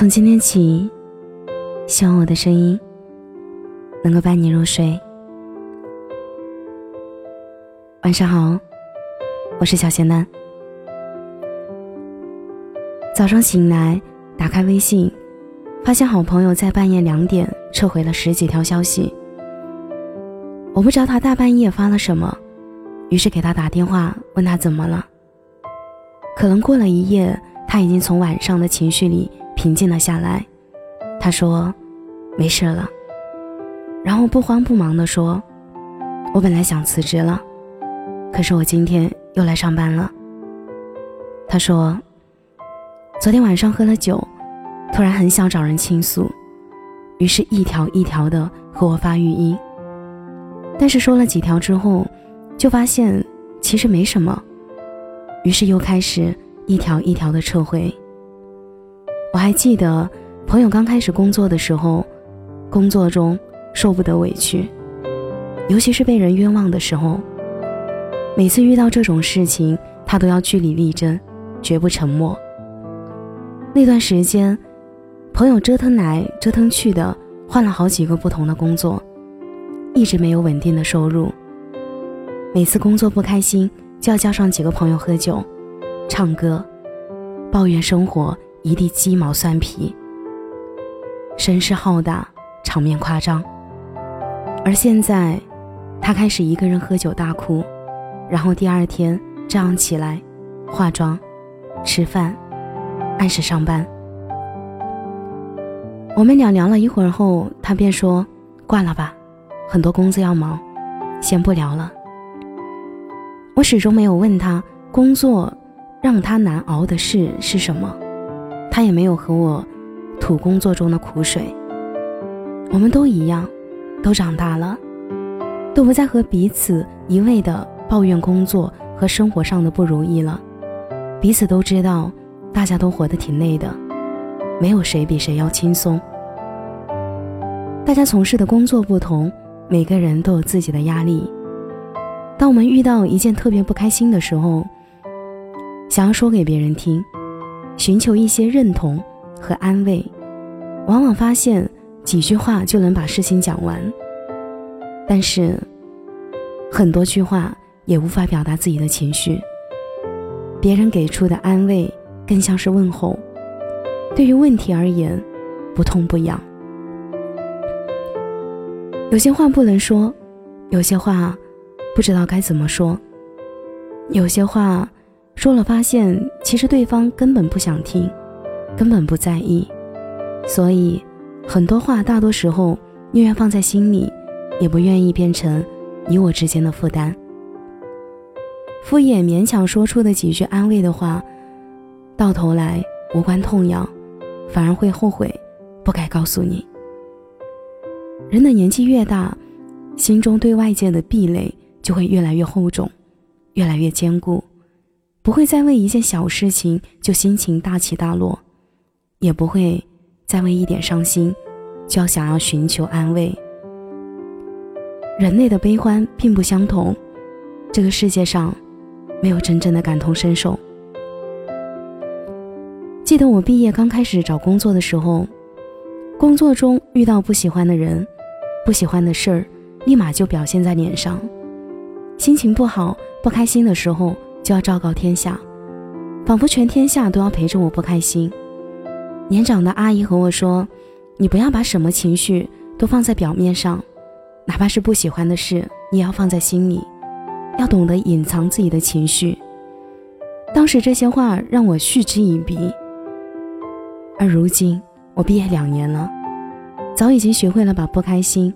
从今天起，希望我的声音能够伴你入睡。晚上好，我是小仙丹。早上醒来，打开微信，发现好朋友在半夜两点撤回了十几条消息。我不知道他大半夜发了什么，于是给他打电话问他怎么了。可能过了一夜，他已经从晚上的情绪里。平静了下来，他说：“没事了。”然后不慌不忙地说：“我本来想辞职了，可是我今天又来上班了。”他说：“昨天晚上喝了酒，突然很想找人倾诉，于是一条一条的和我发语音。但是说了几条之后，就发现其实没什么，于是又开始一条一条的撤回。”我还记得，朋友刚开始工作的时候，工作中受不得委屈，尤其是被人冤枉的时候。每次遇到这种事情，他都要据理力争，绝不沉默。那段时间，朋友折腾来折腾去的，换了好几个不同的工作，一直没有稳定的收入。每次工作不开心，就要叫上几个朋友喝酒、唱歌，抱怨生活。一地鸡毛蒜皮，声势浩大，场面夸张。而现在，他开始一个人喝酒大哭，然后第二天照样起来，化妆、吃饭，按时上班。我们俩聊了一会儿后，他便说：“挂了吧，很多工作要忙，先不聊了。”我始终没有问他工作让他难熬的事是什么。他也没有和我吐工作中的苦水。我们都一样，都长大了，都不再和彼此一味的抱怨工作和生活上的不如意了。彼此都知道，大家都活得挺累的，没有谁比谁要轻松。大家从事的工作不同，每个人都有自己的压力。当我们遇到一件特别不开心的时候，想要说给别人听。寻求一些认同和安慰，往往发现几句话就能把事情讲完。但是，很多句话也无法表达自己的情绪。别人给出的安慰更像是问候，对于问题而言，不痛不痒。有些话不能说，有些话不知道该怎么说，有些话。说了，发现其实对方根本不想听，根本不在意，所以很多话大多时候宁愿放在心里，也不愿意变成你我之间的负担。敷衍勉强说出的几句安慰的话，到头来无关痛痒，反而会后悔，不该告诉你。人的年纪越大，心中对外界的壁垒就会越来越厚重，越来越坚固。不会再为一件小事情就心情大起大落，也不会再为一点伤心就要想要寻求安慰。人类的悲欢并不相同，这个世界上没有真正的感同身受。记得我毕业刚开始找工作的时候，工作中遇到不喜欢的人、不喜欢的事儿，立马就表现在脸上，心情不好、不开心的时候。就要昭告天下，仿佛全天下都要陪着我不开心。年长的阿姨和我说：“你不要把什么情绪都放在表面上，哪怕是不喜欢的事，你也要放在心里，要懂得隐藏自己的情绪。”当时这些话让我嗤之以鼻。而如今我毕业两年了，早已经学会了把不开心、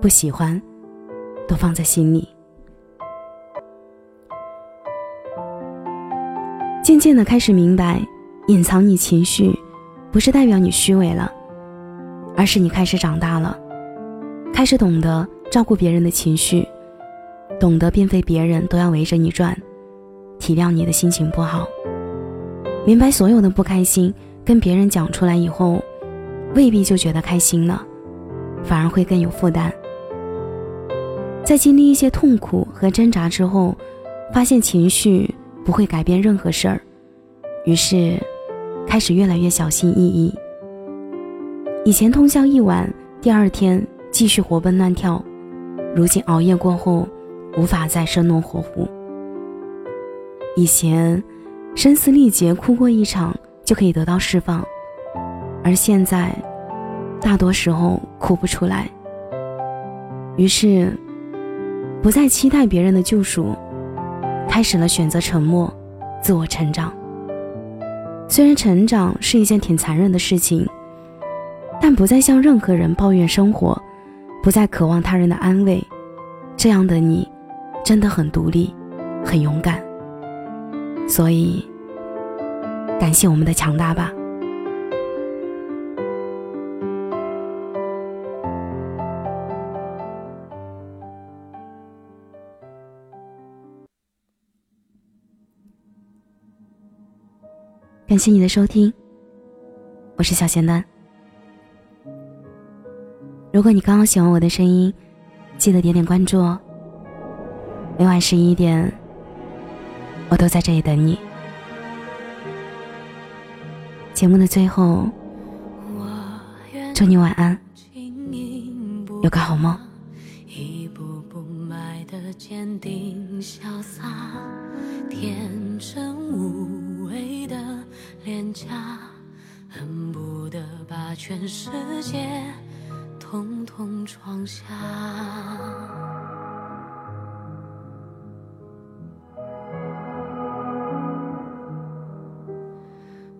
不喜欢都放在心里。渐渐的开始明白，隐藏你情绪，不是代表你虚伪了，而是你开始长大了，开始懂得照顾别人的情绪，懂得并非别人都要围着你转，体谅你的心情不好，明白所有的不开心跟别人讲出来以后，未必就觉得开心了，反而会更有负担。在经历一些痛苦和挣扎之后，发现情绪。不会改变任何事儿，于是开始越来越小心翼翼，以前通宵一晚，第二天继续活蹦乱跳，如今熬夜过后，无法再生龙活虎。以前声嘶力竭哭过一场就可以得到释放，而现在大多时候哭不出来。于是，不再期待别人的救赎，开始了选择沉默，自我成长。虽然成长是一件挺残忍的事情，但不再向任何人抱怨生活，不再渴望他人的安慰，这样的你，真的很独立，很勇敢。所以，感谢我们的强大吧。感谢你的收听，我是小仙丹。如果你刚好喜欢我的声音，记得点点关注哦。每晚十一点。我都在这里等你。节目的最后，祝你晚安，有个好梦。一步步迈的坚定潇洒，天真无脸颊，恨不得把全世界统统装下。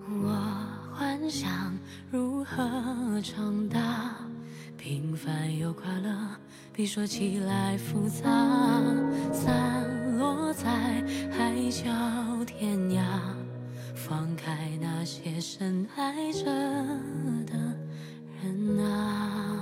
我幻想如何长大，平凡又快乐，比说起来复杂。散落在海角天涯，放开那些深爱着的人啊。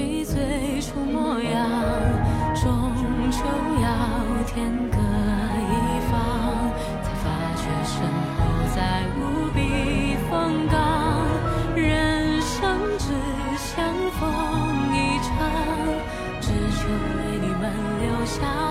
忆最初模样终究要天各一方才发觉身后再无避风港人生只相逢一场只求为你们留下